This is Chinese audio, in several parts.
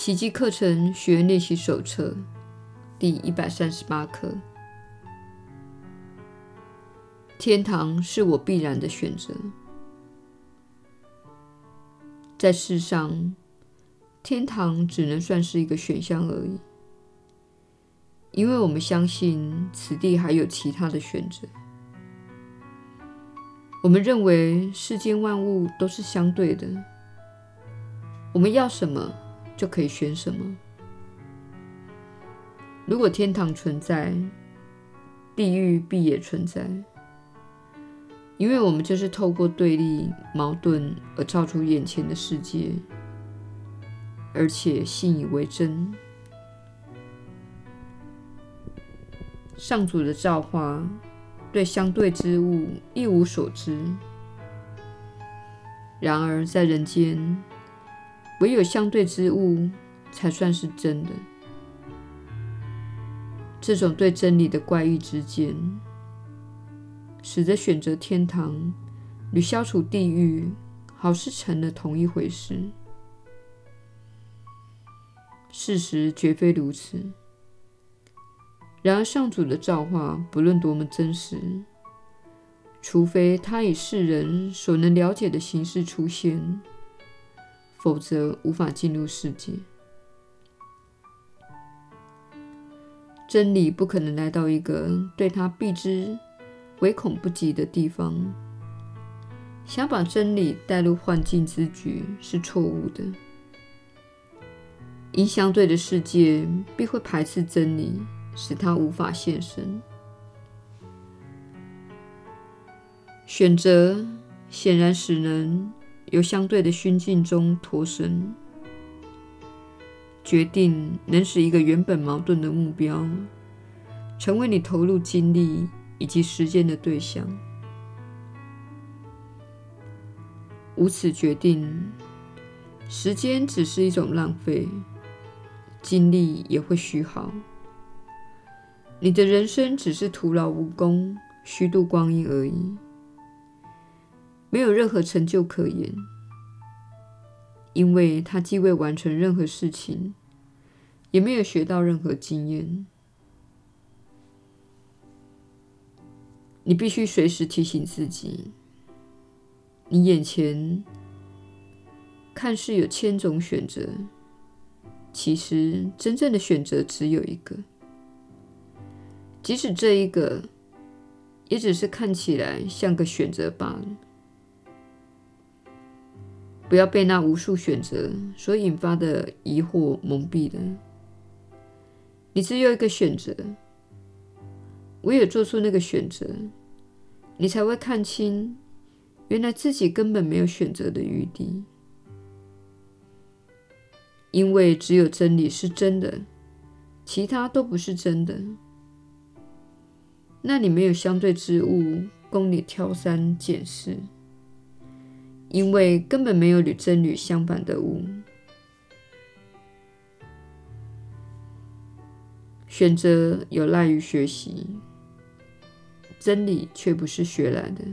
奇迹课程学练习手册第一百三十八课：天堂是我必然的选择。在世上，天堂只能算是一个选项而已，因为我们相信此地还有其他的选择。我们认为世间万物都是相对的，我们要什么就可以选什么。如果天堂存在，地狱必也存在，因为我们就是透过对立、矛盾而造出眼前的世界，而且信以为真。上主的造化。对相对之物一无所知，然而在人间，唯有相对之物才算是真的。这种对真理的怪异之见，使得选择天堂与消除地狱，好似成了同一回事。事实绝非如此。然而，上主的造化不论多么真实，除非他以世人所能了解的形式出现，否则无法进入世界。真理不可能来到一个对他避之唯恐不及的地方。想把真理带入幻境之举是错误的，因相对的世界必会排斥真理。使他无法现身。选择显然使人由相对的虚境中脱身，决定能使一个原本矛盾的目标成为你投入精力以及时间的对象。无此决定，时间只是一种浪费，精力也会虚耗。你的人生只是徒劳无功、虚度光阴而已，没有任何成就可言，因为他既未完成任何事情，也没有学到任何经验。你必须随时提醒自己，你眼前看似有千种选择，其实真正的选择只有一个。即使这一个，也只是看起来像个选择罢了。不要被那无数选择所引发的疑惑蒙蔽了。你只有一个选择，唯有做出那个选择，你才会看清，原来自己根本没有选择的余地。因为只有真理是真的，其他都不是真的。那里没有相对之物供你挑三拣四，因为根本没有与真理相反的物。选择有赖于学习，真理却不是学来的，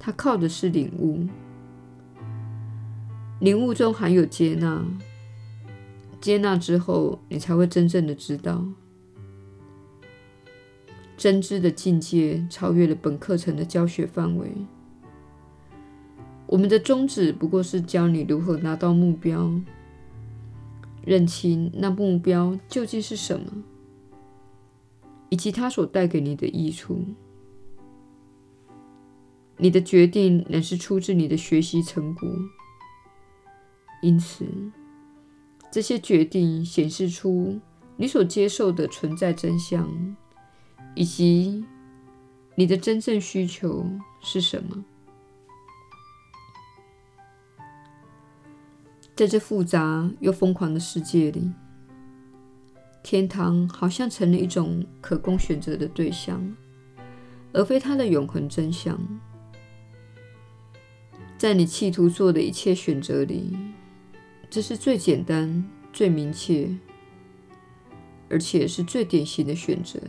它靠的是领悟。领悟中含有接纳，接纳之后，你才会真正的知道。真知的境界超越了本课程的教学范围。我们的宗旨不过是教你如何拿到目标，认清那目标究竟是什么，以及它所带给你的益处。你的决定乃是出自你的学习成果，因此这些决定显示出你所接受的存在真相。以及你的真正需求是什么？在这复杂又疯狂的世界里，天堂好像成了一种可供选择的对象，而非它的永恒真相。在你企图做的一切选择里，这是最简单、最明确，而且是最典型的选择。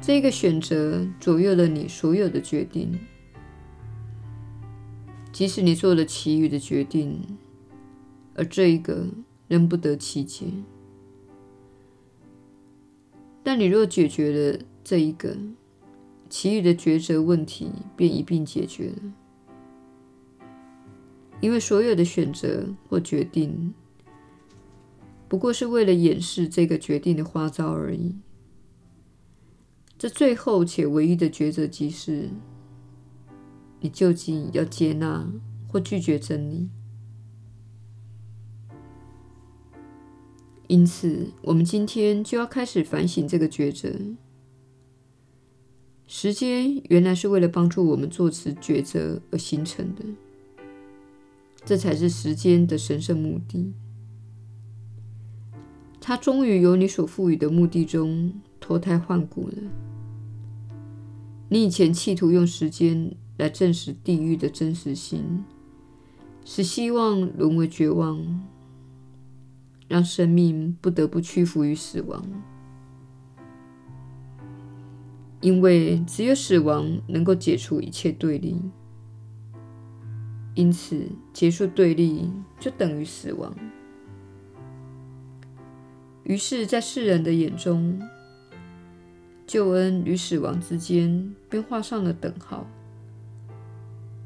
这个选择左右了你所有的决定，即使你做了其余的决定，而这一个仍不得其解。但你若解决了这一个，其余的抉择问题便一并解决了。因为所有的选择或决定，不过是为了掩饰这个决定的花招而已。这最后且唯一的抉择，即是你究竟要接纳或拒绝真理。因此，我们今天就要开始反省这个抉择。时间原来是为了帮助我们做此抉择而形成的，这才是时间的神圣目的。它终于由你所赋予的目的中脱胎换骨了。你以前企图用时间来证实地狱的真实性，使希望沦为绝望。让生命不得不屈服于死亡，因为只有死亡能够解除一切对立。因此，结束对立就等于死亡。于是，在世人的眼中，救恩与死亡之间便画上了等号，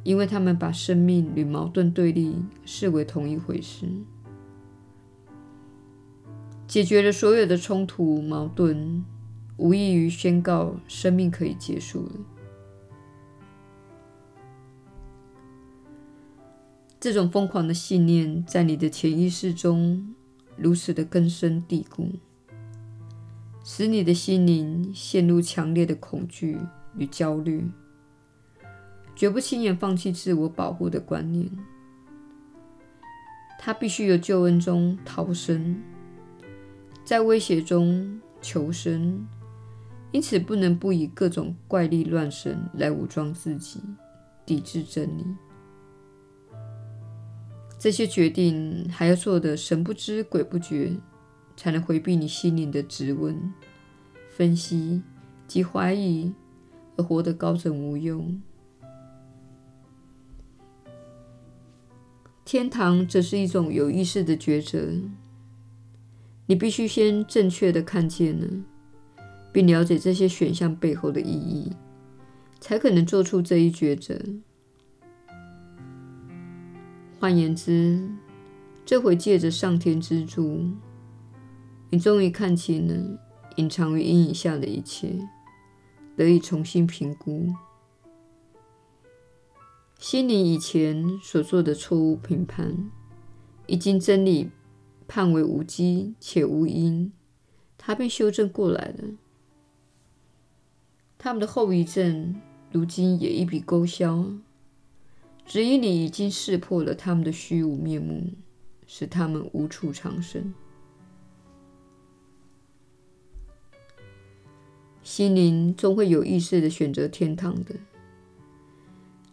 因为他们把生命与矛盾对立视为同一回事。解决了所有的冲突矛盾，无异于宣告生命可以结束了。这种疯狂的信念在你的潜意识中如此的根深蒂固，使你的心灵陷入强烈的恐惧与焦虑，绝不轻言放弃自我保护的观念。他必须由救恩中逃生。在威胁中求生，因此不能不以各种怪力乱神来武装自己，抵制真理。这些决定还要做得神不知鬼不觉，才能回避你心灵的质问、分析及怀疑，而活得高枕无忧。天堂则是一种有意识的抉择。你必须先正确地看见了，并了解这些选项背后的意义，才可能做出这一抉择。换言之，这回借着上天之助，你终于看清了隐藏于阴影下的一切，得以重新评估。心灵以前所做的错误评判，已经真理。判为无稽且无因，他便修正过来了。他们的后遗症如今也一笔勾销，只因你已经识破了他们的虚无面目，使他们无处藏身。心灵终会有意识地选择天堂的，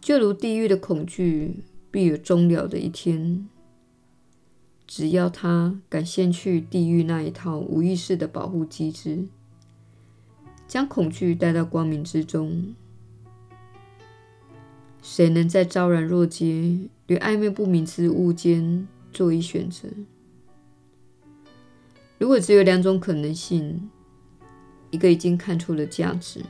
就如地狱的恐惧必有终了的一天。只要他敢先去地狱那一套无意识的保护机制，将恐惧带到光明之中，谁能在昭然若揭与暧昧不明之物间做一选择？如果只有两种可能性，一个已经看出了价值，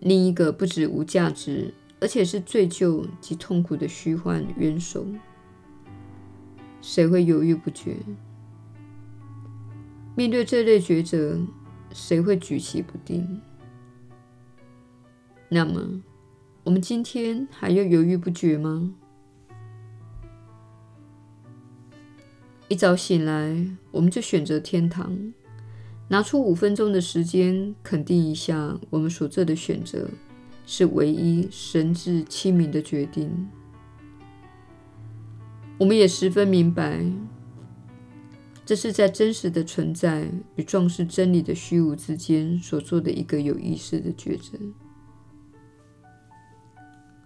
另一个不止无价值，而且是罪疚及痛苦的虚幻元首。谁会犹豫不决？面对这类抉择，谁会举棋不定？那么，我们今天还要犹豫不决吗？一早醒来，我们就选择天堂，拿出五分钟的时间，肯定一下我们所做的选择是唯一神智清明的决定。我们也十分明白，这是在真实的存在与壮士真理的虚无之间所做的一个有意识的抉择。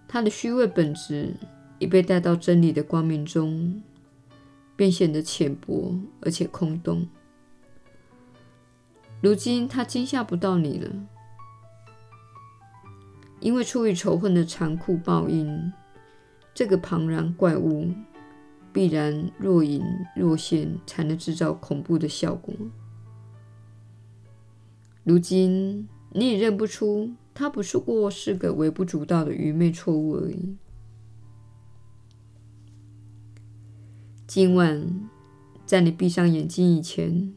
它的虚伪本质已被带到真理的光明中，便显得浅薄而且空洞。如今，它惊吓不到你了，因为出于仇恨的残酷报应，这个庞然怪物。必然若隐若现，才能制造恐怖的效果。如今你也认不出，它不是过是个微不足道的愚昧错误而已。今晚，在你闭上眼睛以前，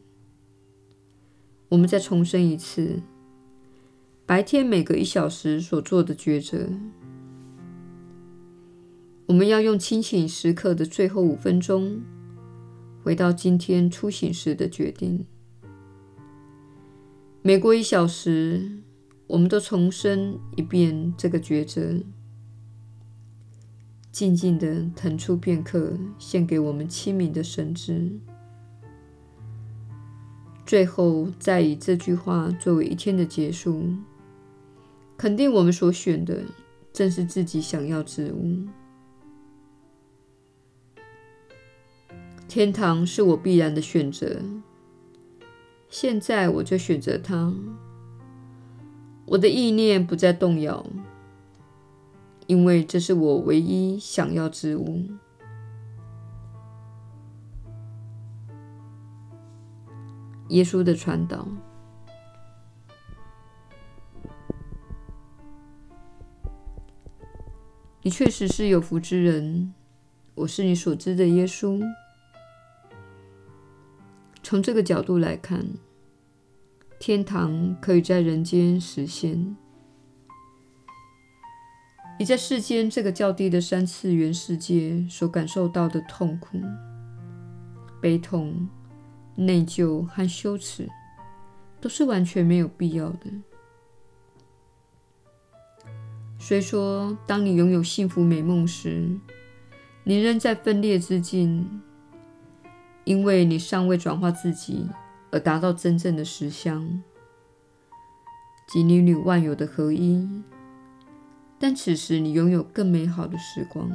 我们再重申一次，白天每隔一小时所做的抉择。我们要用清醒时刻的最后五分钟，回到今天初醒时的决定。每过一小时，我们都重申一遍这个抉择。静静地腾出片刻，献给我们清明的神智。最后，再以这句话作为一天的结束，肯定我们所选的正是自己想要之物。天堂是我必然的选择，现在我就选择它。我的意念不再动摇。因为这是我唯一想要之物。耶稣的传导。你确实是有福之人，我是你所知的耶稣。从这个角度来看，天堂可以在人间实现。你在世间这个较低的三次元世界所感受到的痛苦、悲痛、内疚和羞耻，都是完全没有必要的。虽说，当你拥有幸福美梦时，你仍在分裂之境，因为你尚未转化自己而达到真正的实相，即你与万有的合一。但此时，你拥有更美好的时光。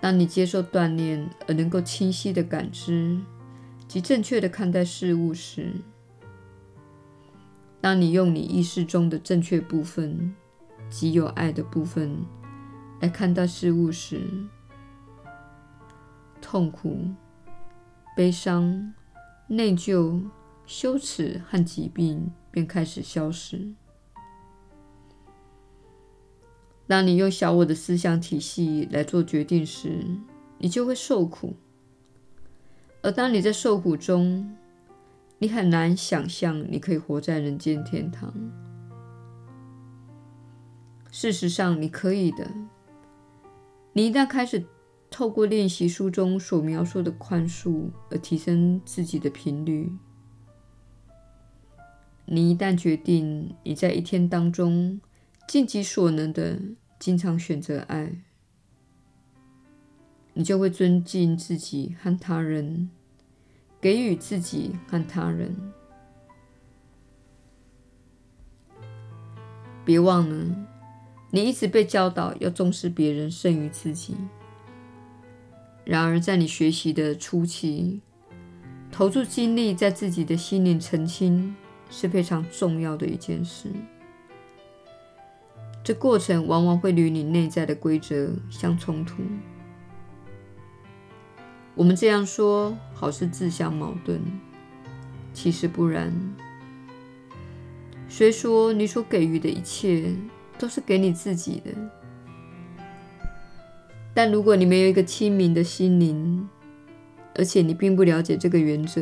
当你接受锻炼而能够清晰地感知及正确地看待事物时，当你用你意识中的正确部分及有爱的部分来看待事物时，痛苦、悲伤、内疚、羞耻和疾病便开始消失。当你用小我的思想体系来做决定时，你就会受苦。而当你在受苦中，你很难想象你可以活在人间天堂。事实上，你可以的。你一旦开始透过练习书中所描述的宽恕而提升自己的频率，你一旦决定你在一天当中，尽己所能的，经常选择爱，你就会尊敬自己和他人，给予自己和他人。别忘了，你一直被教导要重视别人胜于自己。然而，在你学习的初期，投注精力在自己的心灵澄清是非常重要的一件事。这过程往往会与你内在的规则相冲突。我们这样说，好似自相矛盾，其实不然。虽说你所给予的一切都是给你自己的，但如果你没有一个清明的心灵，而且你并不了解这个原则，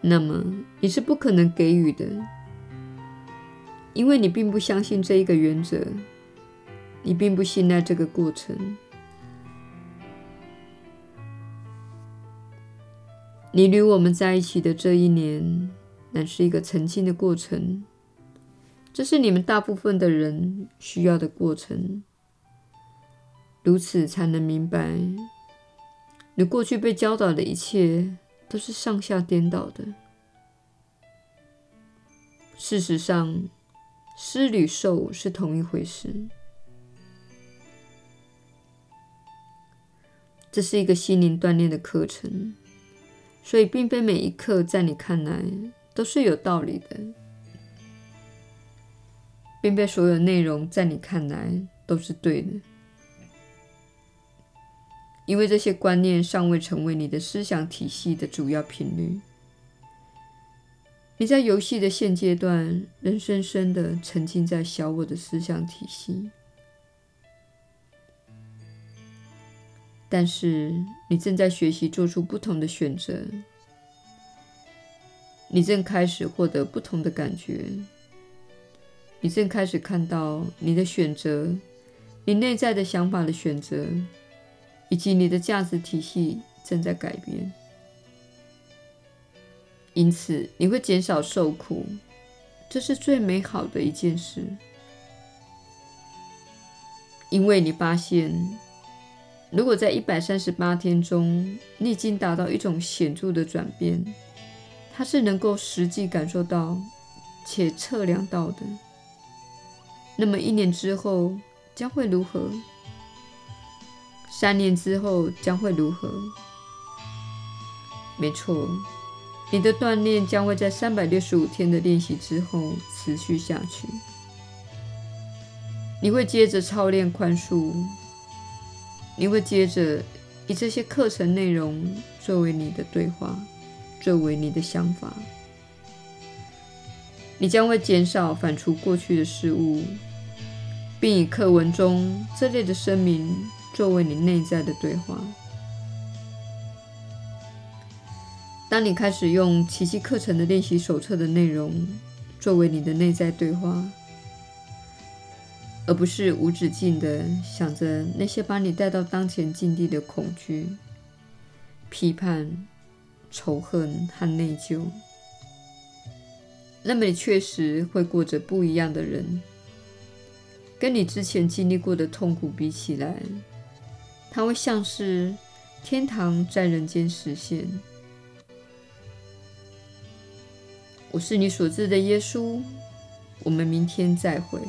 那么你是不可能给予的。因为你并不相信这一个原则，你并不信赖这个过程。你与我们在一起的这一年，乃是一个澄清的过程。这是你们大部分的人需要的过程，如此才能明白，你过去被教导的一切都是上下颠倒的。事实上，施与受是同一回事。这是一个心灵锻炼的课程，所以并非每一课在你看来都是有道理的，并非所有内容在你看来都是对的。因为这些观念尚未成为你的思想体系的主要频率。你在游戏的现阶段，仍深深的沉浸在小我的思想体系。但是，你正在学习做出不同的选择。你正开始获得不同的感觉。你正开始看到你的选择，你内在的想法的选择，以及你的价值体系正在改变。因此，你会减少受苦，这是最美好的一件事，因为你发现。如果在一百三十八天中，你已经达到一种显著的转变，它是能够实际感受到且测量到的。那么一年之后将会如何？三年之后将会如何？没错，你的锻炼将会在三百六十五天的练习之后持续下去。你会接着操练宽恕。你会接着以这些课程内容作为你的对话，作为你的想法。你将会减少反刍过去的事物，并以课文中这类的声明作为你内在的对话。当你开始用奇迹课程的练习手册的内容作为你的内在对话，而不是无止境的想着那些把你带到当前境地的恐惧、批判、仇恨和内疚。那么你确实会过着不一样的人，跟你之前经历过的痛苦比起来，它会像是天堂在人间实现。我是你所知的耶稣，我们明天再会。